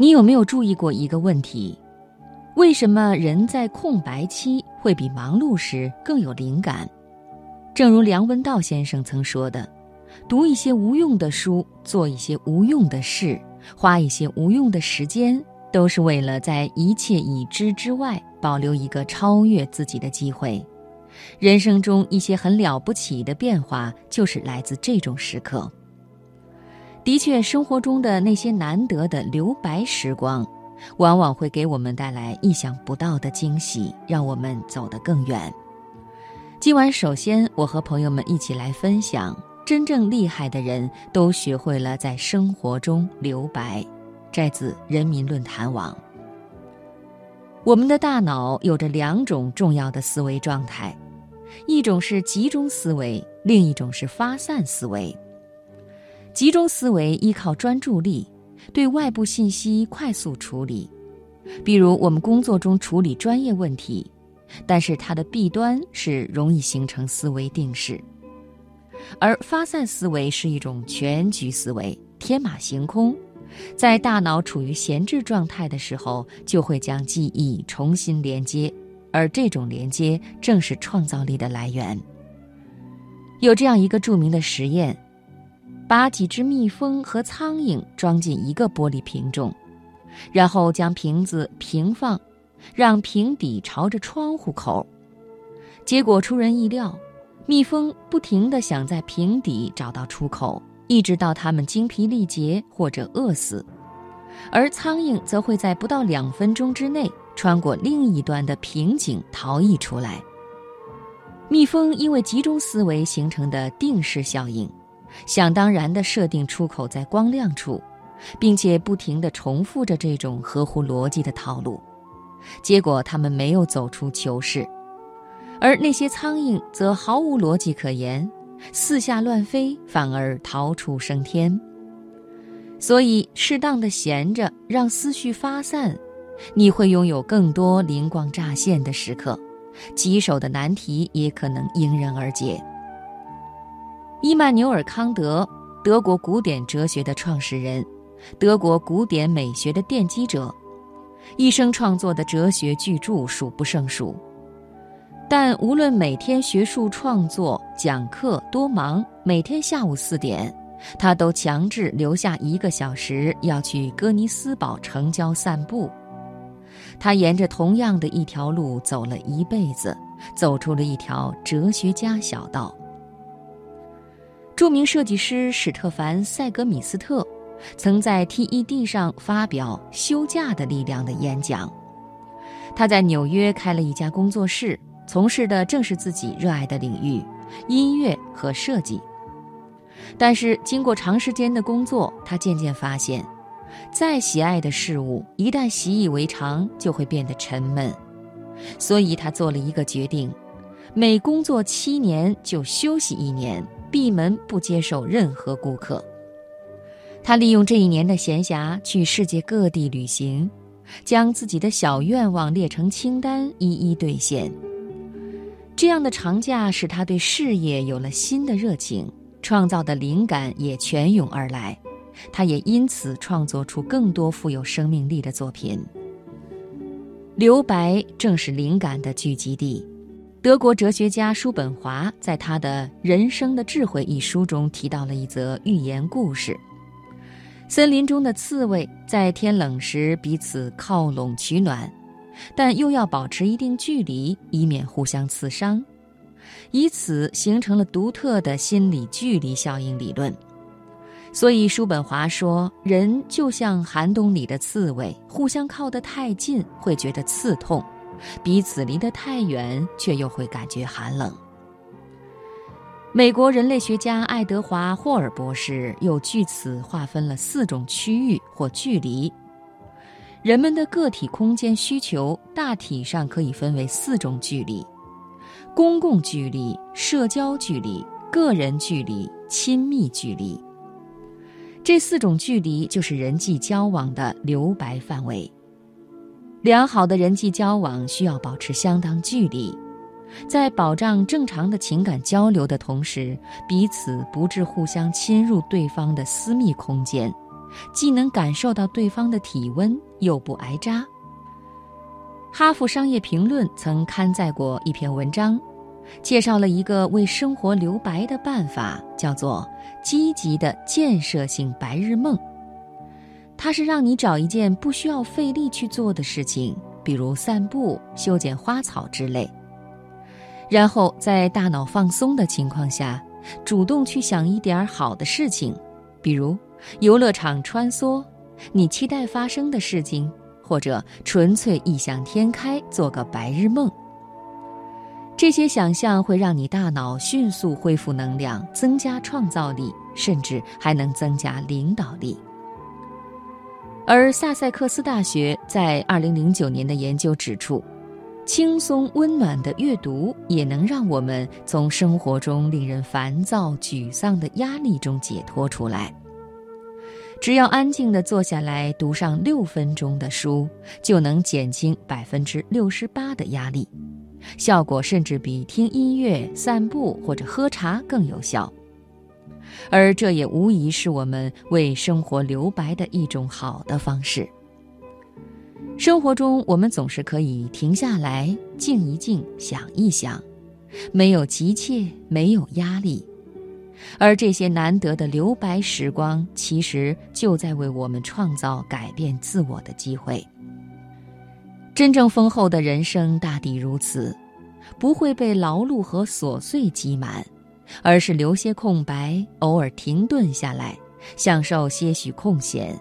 你有没有注意过一个问题？为什么人在空白期会比忙碌时更有灵感？正如梁文道先生曾说的：“读一些无用的书，做一些无用的事，花一些无用的时间，都是为了在一切已知之外保留一个超越自己的机会。人生中一些很了不起的变化，就是来自这种时刻。”的确，生活中的那些难得的留白时光，往往会给我们带来意想不到的惊喜，让我们走得更远。今晚，首先我和朋友们一起来分享：真正厉害的人都学会了在生活中留白。摘自人民论坛网。我们的大脑有着两种重要的思维状态，一种是集中思维，另一种是发散思维。集中思维依靠专注力，对外部信息快速处理，比如我们工作中处理专业问题，但是它的弊端是容易形成思维定式。而发散思维是一种全局思维，天马行空，在大脑处于闲置状态的时候，就会将记忆重新连接，而这种连接正是创造力的来源。有这样一个著名的实验。把几只蜜蜂和苍蝇装进一个玻璃瓶中，然后将瓶子平放，让瓶底朝着窗户口。结果出人意料，蜜蜂不停地想在瓶底找到出口，一直到它们精疲力竭或者饿死；而苍蝇则会在不到两分钟之内穿过另一端的瓶颈逃逸出来。蜜蜂因为集中思维形成的定式效应。想当然地设定出口在光亮处，并且不停地重复着这种合乎逻辑的套路，结果他们没有走出囚室，而那些苍蝇则毫无逻辑可言，四下乱飞，反而逃出升天。所以，适当的闲着，让思绪发散，你会拥有更多灵光乍现的时刻，棘手的难题也可能迎刃而解。伊曼纽尔·康德，德国古典哲学的创始人，德国古典美学的奠基者，一生创作的哲学巨著数不胜数。但无论每天学术创作、讲课多忙，每天下午四点，他都强制留下一个小时要去哥尼斯堡城郊散步。他沿着同样的一条路走了一辈子，走出了一条哲学家小道。著名设计师史特凡·塞格米斯特，曾在 TED 上发表《休假的力量》的演讲。他在纽约开了一家工作室，从事的正是自己热爱的领域——音乐和设计。但是，经过长时间的工作，他渐渐发现，再喜爱的事物，一旦习以为常，就会变得沉闷。所以他做了一个决定：每工作七年就休息一年。闭门不接受任何顾客。他利用这一年的闲暇去世界各地旅行，将自己的小愿望列成清单，一一兑现。这样的长假使他对事业有了新的热情，创造的灵感也泉涌而来。他也因此创作出更多富有生命力的作品。留白正是灵感的聚集地。德国哲学家叔本华在他的《人生的智慧》一书中提到了一则寓言故事：森林中的刺猬在天冷时彼此靠拢取暖，但又要保持一定距离，以免互相刺伤，以此形成了独特的心理距离效应理论。所以，叔本华说，人就像寒冬里的刺猬，互相靠得太近会觉得刺痛。彼此离得太远，却又会感觉寒冷。美国人类学家爱德华·霍尔博士又据此划分了四种区域或距离。人们的个体空间需求大体上可以分为四种距离：公共距离、社交距离、个人距离、亲密距离。这四种距离就是人际交往的留白范围。良好的人际交往需要保持相当距离，在保障正常的情感交流的同时，彼此不致互相侵入对方的私密空间，既能感受到对方的体温，又不挨扎。哈佛商业评论曾刊载过一篇文章，介绍了一个为生活留白的办法，叫做“积极的建设性白日梦”。它是让你找一件不需要费力去做的事情，比如散步、修剪花草之类，然后在大脑放松的情况下，主动去想一点好的事情，比如游乐场穿梭，你期待发生的事情。或者纯粹异想天开，做个白日梦。这些想象会让你大脑迅速恢复能量，增加创造力，甚至还能增加领导力。而萨塞克斯大学在2009年的研究指出，轻松温暖的阅读也能让我们从生活中令人烦躁、沮丧的压力中解脱出来。只要安静地坐下来读上六分钟的书，就能减轻百分之六十八的压力，效果甚至比听音乐、散步或者喝茶更有效。而这也无疑是我们为生活留白的一种好的方式。生活中，我们总是可以停下来，静一静，想一想，没有急切，没有压力。而这些难得的留白时光，其实就在为我们创造改变自我的机会。真正丰厚的人生大抵如此，不会被劳碌和琐碎挤满，而是留些空白，偶尔停顿下来，享受些许空闲。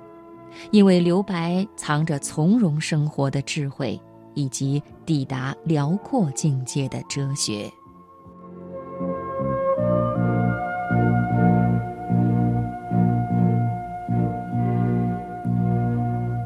因为留白藏着从容生活的智慧，以及抵达辽阔境界的哲学。